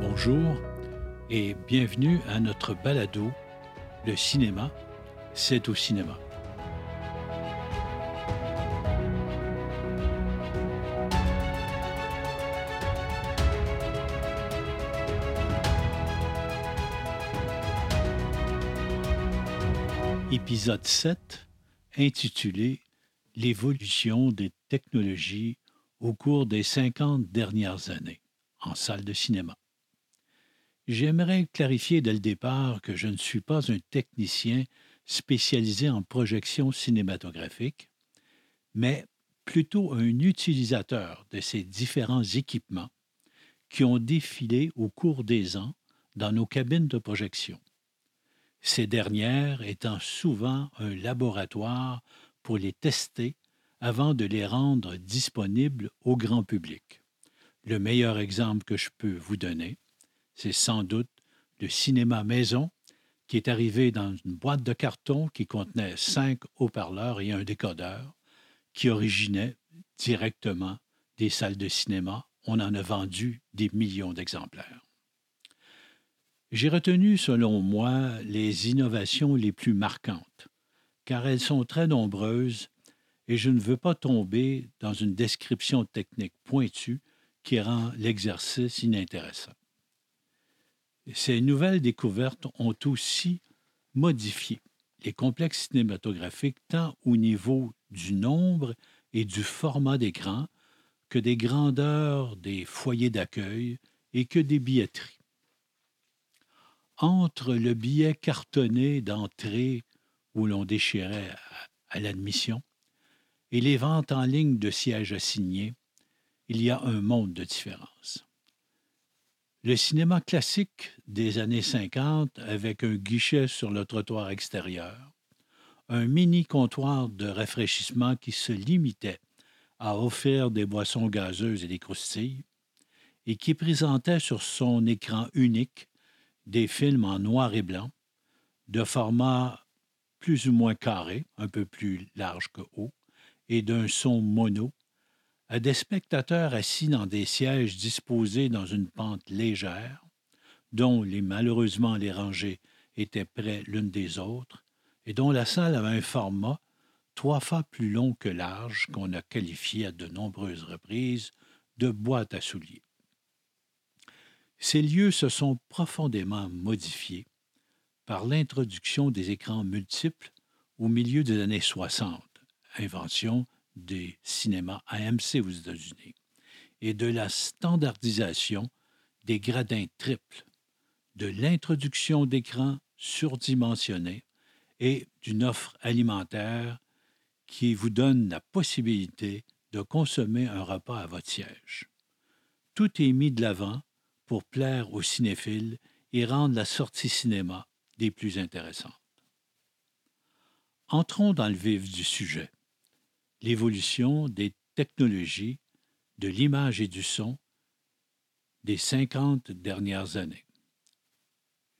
Bonjour et bienvenue à notre balado Le cinéma, c'est au cinéma. Épisode 7 intitulé L'évolution des technologies au cours des 50 dernières années en salle de cinéma. J'aimerais clarifier dès le départ que je ne suis pas un technicien spécialisé en projection cinématographique, mais plutôt un utilisateur de ces différents équipements qui ont défilé au cours des ans dans nos cabines de projection. Ces dernières étant souvent un laboratoire pour les tester avant de les rendre disponibles au grand public. Le meilleur exemple que je peux vous donner, c'est sans doute le cinéma maison qui est arrivé dans une boîte de carton qui contenait cinq haut-parleurs et un décodeur qui originait directement des salles de cinéma. On en a vendu des millions d'exemplaires. J'ai retenu, selon moi, les innovations les plus marquantes, car elles sont très nombreuses et je ne veux pas tomber dans une description technique pointue qui rend l'exercice inintéressant. Ces nouvelles découvertes ont aussi modifié les complexes cinématographiques tant au niveau du nombre et du format d'écran que des grandeurs des foyers d'accueil et que des billetteries. Entre le billet cartonné d'entrée où l'on déchirait à, l'admission et les ventes en ligne de sièges assignés, il y a un monde de différence. Le cinéma classique des années 50 avec un guichet sur le trottoir extérieur, un mini comptoir de rafraîchissement qui se limitait à offrir des boissons gazeuses et des croustilles, et qui présentait sur son écran unique des films en noir et blanc, de format plus ou moins carré, un peu plus large que haut, et d'un son mono à des spectateurs assis dans des sièges disposés dans une pente légère, dont les malheureusement les rangées étaient près l'une des autres, et dont la salle avait un format trois fois plus long que large qu'on a qualifié à de nombreuses reprises de boîte à souliers. Ces lieux se sont profondément modifiés par l'introduction des écrans multiples au milieu des années 60, invention des cinémas AMC aux États-Unis et de la standardisation des gradins triples, de l'introduction d'écrans surdimensionnés et d'une offre alimentaire qui vous donne la possibilité de consommer un repas à votre siège. Tout est mis de l'avant pour plaire aux cinéphiles et rendre la sortie cinéma des plus intéressantes. Entrons dans le vif du sujet l'évolution des technologies de l'image et du son des 50 dernières années.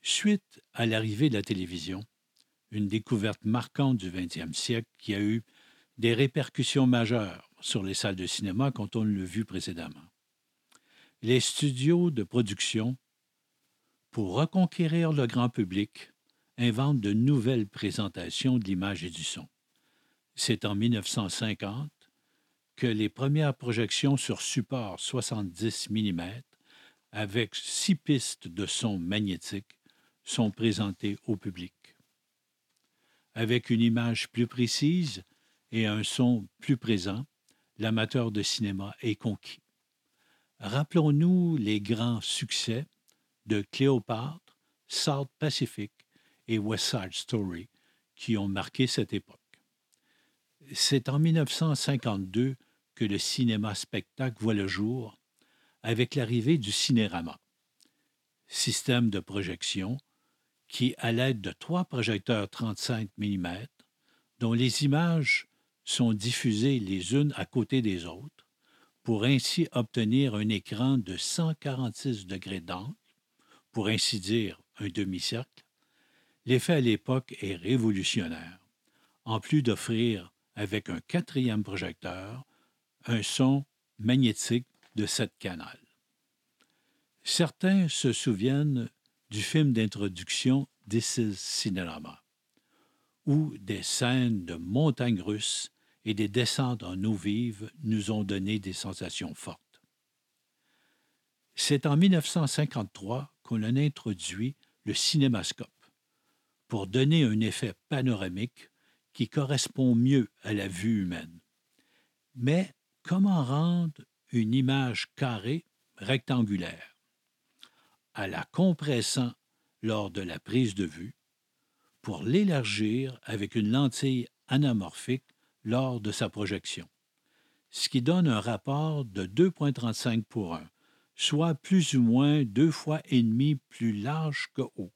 Suite à l'arrivée de la télévision, une découverte marquante du 20e siècle qui a eu des répercussions majeures sur les salles de cinéma quand on l'a vu précédemment. Les studios de production, pour reconquérir le grand public, inventent de nouvelles présentations de l'image et du son. C'est en 1950 que les premières projections sur support 70 mm avec six pistes de son magnétique sont présentées au public. Avec une image plus précise et un son plus présent, l'amateur de cinéma est conquis. Rappelons-nous les grands succès de Cléopâtre, South Pacific et West Side Story qui ont marqué cette époque. C'est en 1952 que le cinéma-spectacle voit le jour avec l'arrivée du cinérama, système de projection qui, à l'aide de trois projecteurs 35 mm, dont les images sont diffusées les unes à côté des autres, pour ainsi obtenir un écran de 146 degrés d'angle, pour ainsi dire un demi-cercle, l'effet à l'époque est révolutionnaire. En plus d'offrir avec un quatrième projecteur, un son magnétique de sept canals. Certains se souviennent du film d'introduction This is Cinerama, où des scènes de montagnes russes et des descentes en eau vive nous ont donné des sensations fortes. C'est en 1953 qu'on a introduit le cinémascope pour donner un effet panoramique qui correspond mieux à la vue humaine. Mais comment rendre une image carrée rectangulaire? À la compressant lors de la prise de vue pour l'élargir avec une lentille anamorphique lors de sa projection, ce qui donne un rapport de 2,35 pour 1, soit plus ou moins deux fois et demi plus large que haut.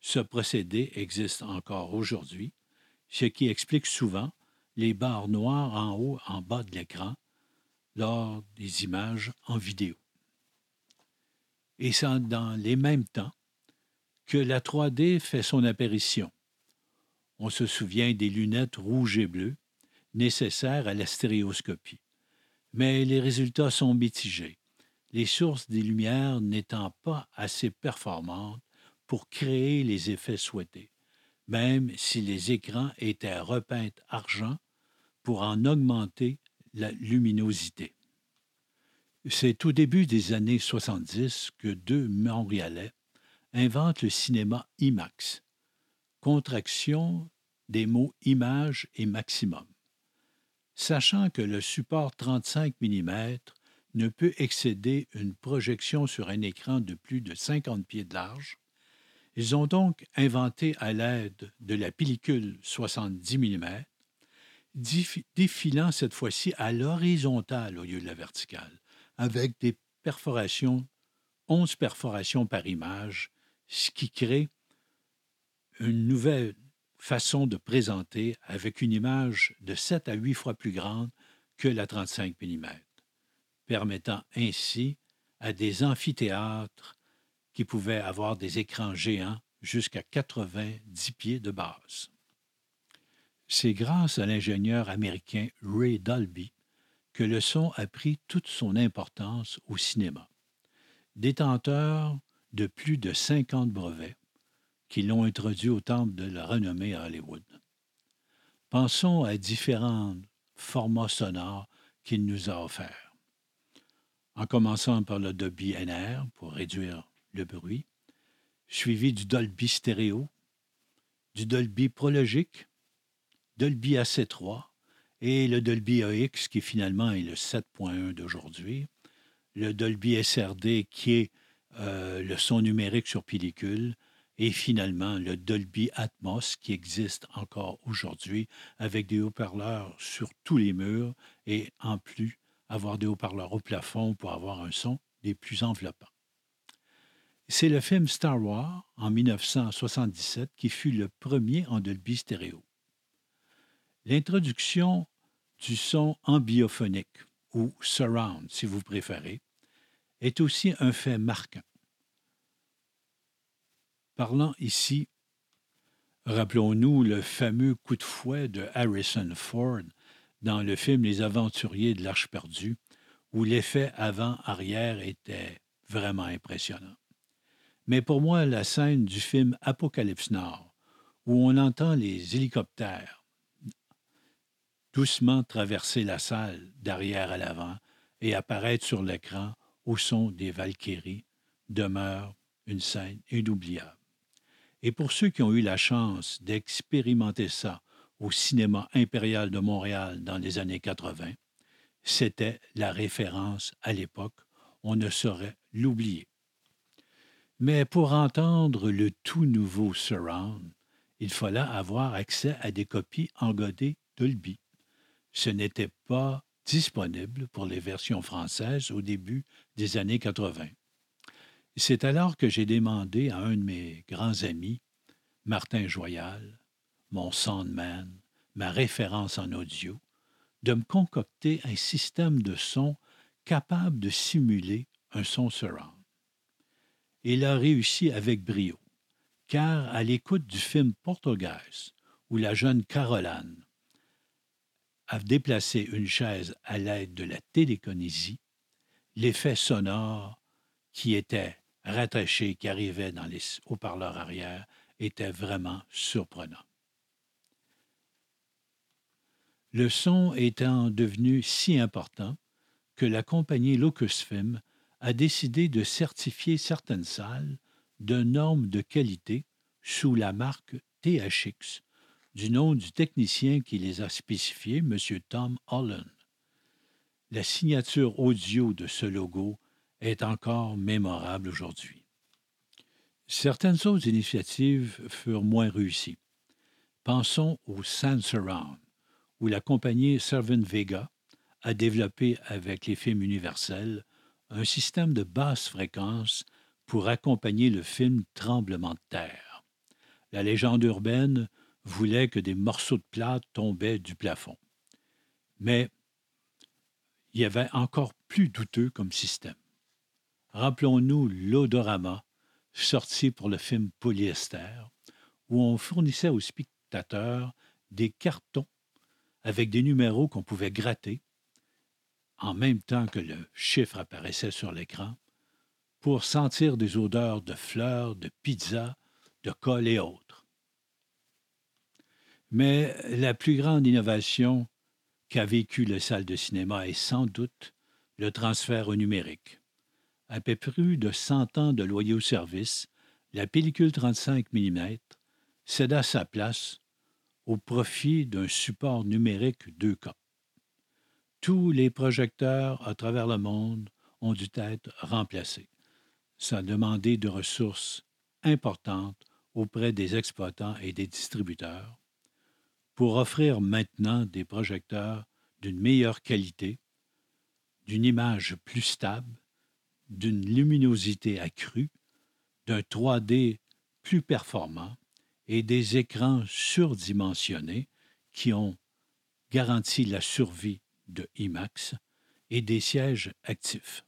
Ce procédé existe encore aujourd'hui, ce qui explique souvent les barres noires en haut en bas de l'écran lors des images en vidéo. Et c'est dans les mêmes temps que la 3D fait son apparition. On se souvient des lunettes rouges et bleues nécessaires à la stéréoscopie. Mais les résultats sont mitigés, les sources des lumières n'étant pas assez performantes pour créer les effets souhaités, même si les écrans étaient repeints argent pour en augmenter la luminosité. C'est au début des années 70 que deux Montréalais inventent le cinéma IMAX, contraction des mots image et maximum. Sachant que le support 35 mm ne peut excéder une projection sur un écran de plus de 50 pieds de large, ils ont donc inventé à l'aide de la pellicule 70 mm, défilant cette fois-ci à l'horizontale au lieu de la verticale, avec des perforations, 11 perforations par image, ce qui crée une nouvelle façon de présenter avec une image de 7 à 8 fois plus grande que la 35 mm, permettant ainsi à des amphithéâtres qui pouvait avoir des écrans géants jusqu'à 90 pieds de base. C'est grâce à l'ingénieur américain Ray Dolby que le son a pris toute son importance au cinéma. Détenteur de plus de 50 brevets qui l'ont introduit au temple de la renommée à Hollywood. Pensons à différents formats sonores qu'il nous a offerts. En commençant par le Dolby NR pour réduire le bruit, suivi du Dolby stéréo, du Dolby prologique, Dolby AC3 et le Dolby AX qui finalement est le 7.1 d'aujourd'hui, le Dolby SRD qui est euh, le son numérique sur pellicule et finalement le Dolby Atmos qui existe encore aujourd'hui avec des haut-parleurs sur tous les murs et en plus avoir des haut-parleurs au plafond pour avoir un son des plus enveloppants. C'est le film Star Wars en 1977 qui fut le premier en Dolby stéréo. L'introduction du son ambiophonique, ou surround si vous préférez, est aussi un fait marquant. Parlant ici, rappelons-nous le fameux coup de fouet de Harrison Ford dans le film Les Aventuriers de l'Arche perdue, où l'effet avant-arrière était vraiment impressionnant. Mais pour moi, la scène du film Apocalypse Nord, où on entend les hélicoptères doucement traverser la salle d'arrière à l'avant et apparaître sur l'écran au son des Valkyries, demeure une scène inoubliable. Et pour ceux qui ont eu la chance d'expérimenter ça au cinéma impérial de Montréal dans les années 80, c'était la référence à l'époque, on ne saurait l'oublier. Mais pour entendre le tout nouveau Surround, il fallait avoir accès à des copies engodées Dolby. Ce n'était pas disponible pour les versions françaises au début des années 80. C'est alors que j'ai demandé à un de mes grands amis, Martin Joyal, mon soundman, ma référence en audio, de me concocter un système de son capable de simuler un son surround il a réussi avec brio, car à l'écoute du film Portugaise, où la jeune Caroline a déplacé une chaise à l'aide de la téléconésie, l'effet sonore qui étaient rattachés, qui arrivaient dans les haut-parleurs arrière, était vraiment surprenant. Le son étant devenu si important que la compagnie Lucasfilm a décidé de certifier certaines salles de normes de qualité sous la marque THX, du nom du technicien qui les a spécifiés, M. Tom Holland. La signature audio de ce logo est encore mémorable aujourd'hui. Certaines autres initiatives furent moins réussies. Pensons au Sound Surround, où la compagnie Servant Vega a développé avec les films universels un système de basse fréquence pour accompagner le film Tremblement de terre. La légende urbaine voulait que des morceaux de plâtre tombaient du plafond. Mais il y avait encore plus douteux comme système. Rappelons-nous l'odorama sorti pour le film Polyester, où on fournissait aux spectateurs des cartons avec des numéros qu'on pouvait gratter en même temps que le chiffre apparaissait sur l'écran pour sentir des odeurs de fleurs, de pizza, de colle et autres. Mais la plus grande innovation qu'a vécue la salle de cinéma est sans doute le transfert au numérique. Après plus de 100 ans de loyaux service, la pellicule 35 mm céda sa place au profit d'un support numérique 2K. Tous les projecteurs à travers le monde ont dû être remplacés. Ça a demandé de ressources importantes auprès des exploitants et des distributeurs pour offrir maintenant des projecteurs d'une meilleure qualité, d'une image plus stable d'une luminosité accrue, d'un 3D plus performant et des écrans surdimensionnés qui ont garanti la survie de IMAX et des sièges actifs.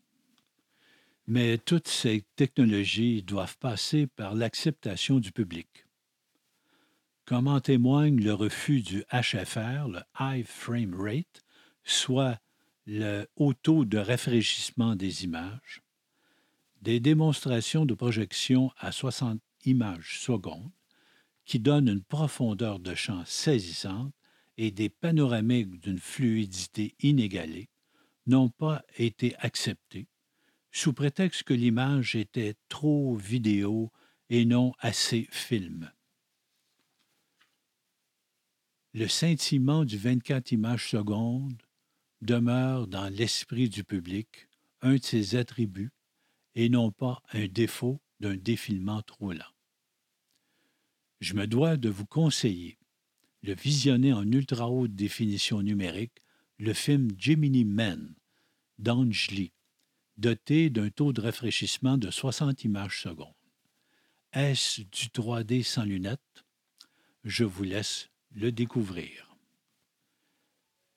Mais toutes ces technologies doivent passer par l'acceptation du public. Comme en témoigne le refus du HFR, le High Frame Rate, soit le haut taux de rafraîchissement des images, des démonstrations de projection à 60 images secondes qui donnent une profondeur de champ saisissante et des panoramiques d'une fluidité inégalée n'ont pas été acceptés sous prétexte que l'image était trop vidéo et non assez film. Le scintillement du 24 images secondes demeure dans l'esprit du public un de ses attributs et non pas un défaut d'un défilement trop lent. Je me dois de vous conseiller de visionner en ultra haute définition numérique le film Gemini Man d'Ange Lee, doté d'un taux de rafraîchissement de 60 images secondes. Est-ce du 3D sans lunettes? Je vous laisse le découvrir.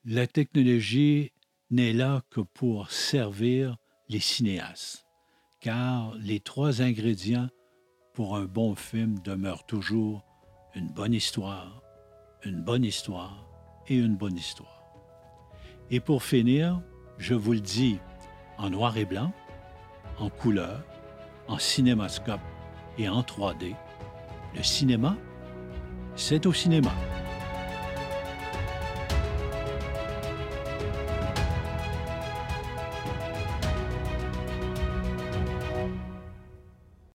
La technologie n'est là que pour servir les cinéastes car les trois ingrédients pour un bon film demeurent toujours une bonne histoire, une bonne histoire et une bonne histoire. Et pour finir, je vous le dis en noir et blanc, en couleur, en cinémascope et en 3D, le cinéma, c'est au cinéma.